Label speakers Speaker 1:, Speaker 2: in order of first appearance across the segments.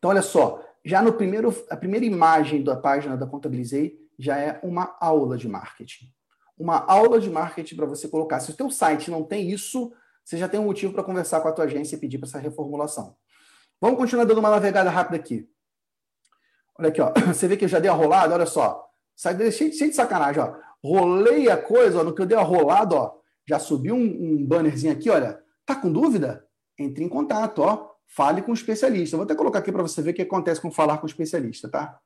Speaker 1: Então, olha só, já no primeiro, a primeira imagem da página da Contabilizei já é uma aula de marketing. Uma aula de marketing para você colocar. Se o teu site não tem isso, você já tem um motivo para conversar com a tua agência e pedir para essa reformulação. Vamos continuar dando uma navegada rápida aqui. Olha aqui, ó. Você vê que eu já dei a rolada, olha só. Sai cheio, cheio de sacanagem, ó. Rolei a coisa, ó, no que eu dei a rolada, ó. Já subiu um, um bannerzinho aqui, olha. Tá com dúvida? Entre em contato, ó. Fale com o especialista. Vou até colocar aqui para você ver o que acontece com falar com o especialista, tá?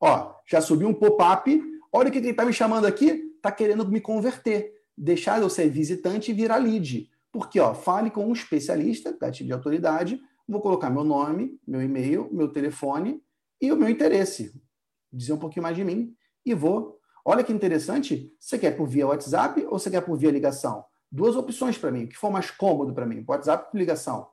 Speaker 1: Ó, já subiu um pop-up. Olha o que ele está me chamando aqui. Está querendo me converter. Deixar eu ser visitante e virar lead. Porque, ó, fale com um especialista, gatilho de autoridade. Vou colocar meu nome, meu e-mail, meu telefone e o meu interesse. Dizer um pouquinho mais de mim e vou. Olha que interessante. Você quer por via WhatsApp ou você quer por via ligação? Duas opções para mim. O que for mais cômodo para mim? WhatsApp ou ligação?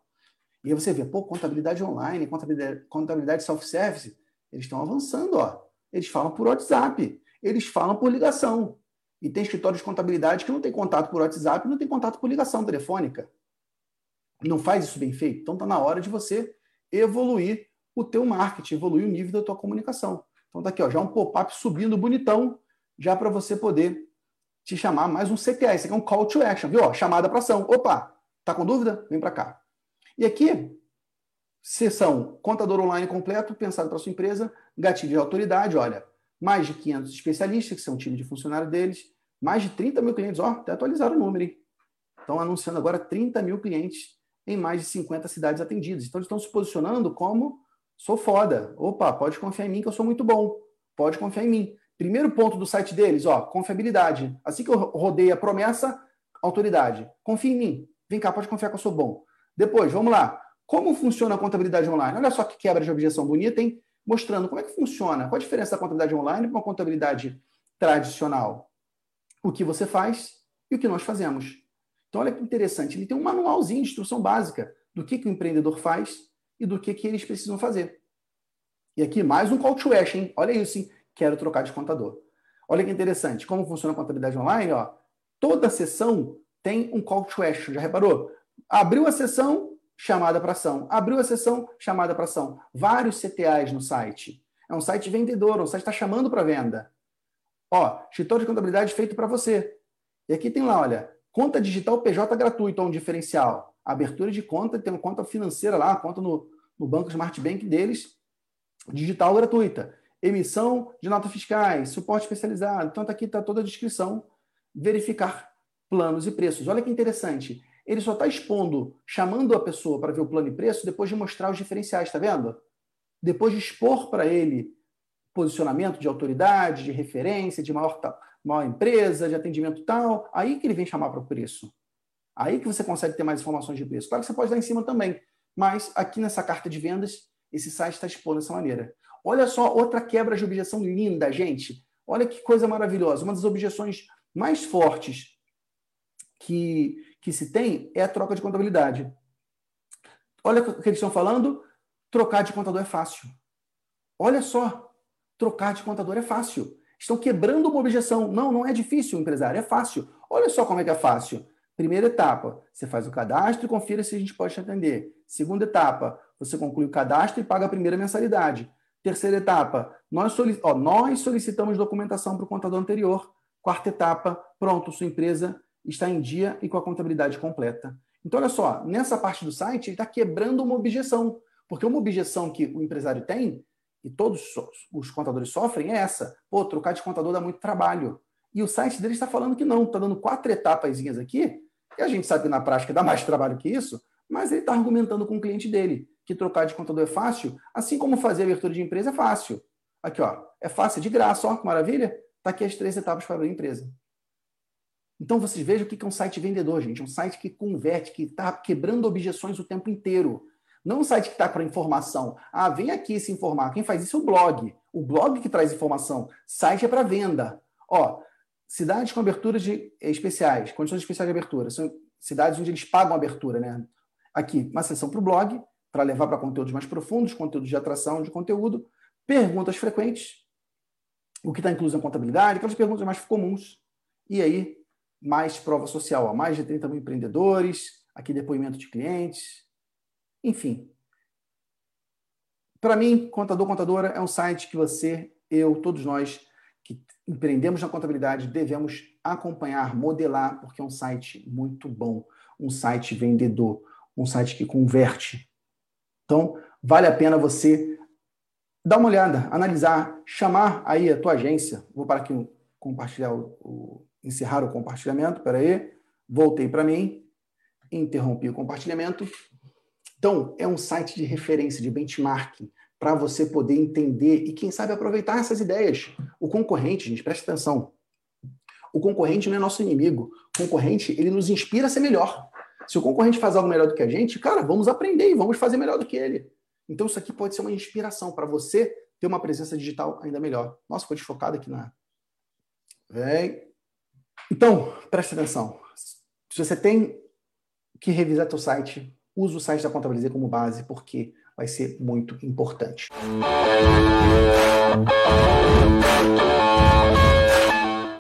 Speaker 1: E aí você vê, pô, contabilidade online, contabilidade, contabilidade self-service, eles estão avançando, ó. Eles falam por WhatsApp, eles falam por ligação. E tem escritórios de contabilidade que não tem contato por WhatsApp, não tem contato por ligação telefônica. Não faz isso bem feito. Então está na hora de você evoluir o teu marketing, evoluir o nível da tua comunicação. Então tá aqui, ó, já um pop-up subindo bonitão, já para você poder te chamar mais um CTA. Isso aqui é um call to action, viu? Ó, chamada para ação. Opa, tá com dúvida? Vem para cá. E aqui, sessão contador online completo, pensado para sua empresa, gatilho de autoridade, olha, mais de 500 especialistas, que são o time de funcionário deles, mais de 30 mil clientes, ó, até atualizaram o número, hein? Estão anunciando agora 30 mil clientes em mais de 50 cidades atendidas. Então, eles estão se posicionando como sou foda. Opa, pode confiar em mim que eu sou muito bom. Pode confiar em mim. Primeiro ponto do site deles, ó, confiabilidade. Assim que eu rodei a promessa, autoridade. Confia em mim. Vem cá, pode confiar que eu sou bom. Depois, vamos lá. Como funciona a contabilidade online? Olha só que quebra de objeção bonita, hein? Mostrando como é que funciona. Qual a diferença da contabilidade online para uma contabilidade tradicional? O que você faz e o que nós fazemos. Então, olha que interessante. Ele tem um manualzinho de instrução básica do que, que o empreendedor faz e do que, que eles precisam fazer. E aqui, mais um call to action. Hein? Olha isso, hein? Quero trocar de contador. Olha que interessante. Como funciona a contabilidade online? Ó, toda sessão tem um call to action. Já reparou? Abriu a sessão, chamada para ação. Abriu a sessão, chamada para ação. Vários CTAs no site. É um site vendedor, um site está chamando para venda. Ó, escritório de contabilidade feito para você. E aqui tem lá, olha, conta digital PJ gratuito, é um diferencial. Abertura de conta, tem uma conta financeira lá, conta no, no Banco Smart Bank deles, digital gratuita. Emissão de notas fiscais, suporte especializado. Então, tá aqui está toda a descrição. Verificar planos e preços. Olha que interessante ele só está expondo, chamando a pessoa para ver o plano e preço depois de mostrar os diferenciais, está vendo? Depois de expor para ele posicionamento de autoridade, de referência, de maior, maior empresa, de atendimento tal, aí que ele vem chamar para o preço. Aí que você consegue ter mais informações de preço. Claro que você pode dar em cima também, mas aqui nessa carta de vendas, esse site está expondo dessa maneira. Olha só outra quebra de objeção linda, gente. Olha que coisa maravilhosa. Uma das objeções mais fortes que, que se tem é a troca de contabilidade. Olha o que eles estão falando. Trocar de contador é fácil. Olha só, trocar de contador é fácil. Estão quebrando uma objeção. Não, não é difícil, empresário, é fácil. Olha só como é que é fácil. Primeira etapa, você faz o cadastro e confira se a gente pode te atender. Segunda etapa, você conclui o cadastro e paga a primeira mensalidade. Terceira etapa, nós, solic... Ó, nós solicitamos documentação para o contador anterior. Quarta etapa, pronto, sua empresa está em dia e com a contabilidade completa. Então, olha só, nessa parte do site, ele está quebrando uma objeção. Porque uma objeção que o empresário tem, e todos os contadores sofrem, é essa. Pô, trocar de contador dá muito trabalho. E o site dele está falando que não, está dando quatro etapas aqui, e a gente sabe que na prática dá mais trabalho que isso, mas ele está argumentando com o cliente dele que trocar de contador é fácil, assim como fazer abertura de empresa é fácil. Aqui, ó, é fácil, de graça, ó, que maravilha. Está aqui as três etapas para abrir a empresa. Então vocês vejam o que é um site vendedor, gente. Um site que converte, que está quebrando objeções o tempo inteiro. Não um site que está para informação. Ah, vem aqui se informar. Quem faz isso é o blog. O blog que traz informação. Site é para venda. Ó, cidades com aberturas de, especiais, condições especiais de abertura. São cidades onde eles pagam abertura, né? Aqui, uma seção para o blog, para levar para conteúdos mais profundos, conteúdos de atração de conteúdo, perguntas frequentes, o que está incluso na contabilidade, aquelas perguntas mais comuns. E aí, mais prova social, ó, mais de 30 mil empreendedores, aqui depoimento de clientes, enfim. para mim, Contador Contadora é um site que você, eu, todos nós que empreendemos na contabilidade devemos acompanhar, modelar, porque é um site muito bom, um site vendedor, um site que converte. Então, vale a pena você dar uma olhada, analisar, chamar aí a tua agência. Vou para aqui compartilhar o encerrar o compartilhamento. Espera aí. Voltei para mim, interrompi o compartilhamento. Então, é um site de referência, de benchmarking, para você poder entender e, quem sabe, aproveitar essas ideias. O concorrente, gente, presta atenção. O concorrente não é nosso inimigo. O concorrente, ele nos inspira a ser melhor. Se o concorrente faz algo melhor do que a gente, cara, vamos aprender e vamos fazer melhor do que ele. Então, isso aqui pode ser uma inspiração para você ter uma presença digital ainda melhor. Nossa, ficou desfocado aqui na. Vem. Então, preste atenção. Se você tem que revisar teu site, use o site da Contabilizei como base, porque vai ser muito importante.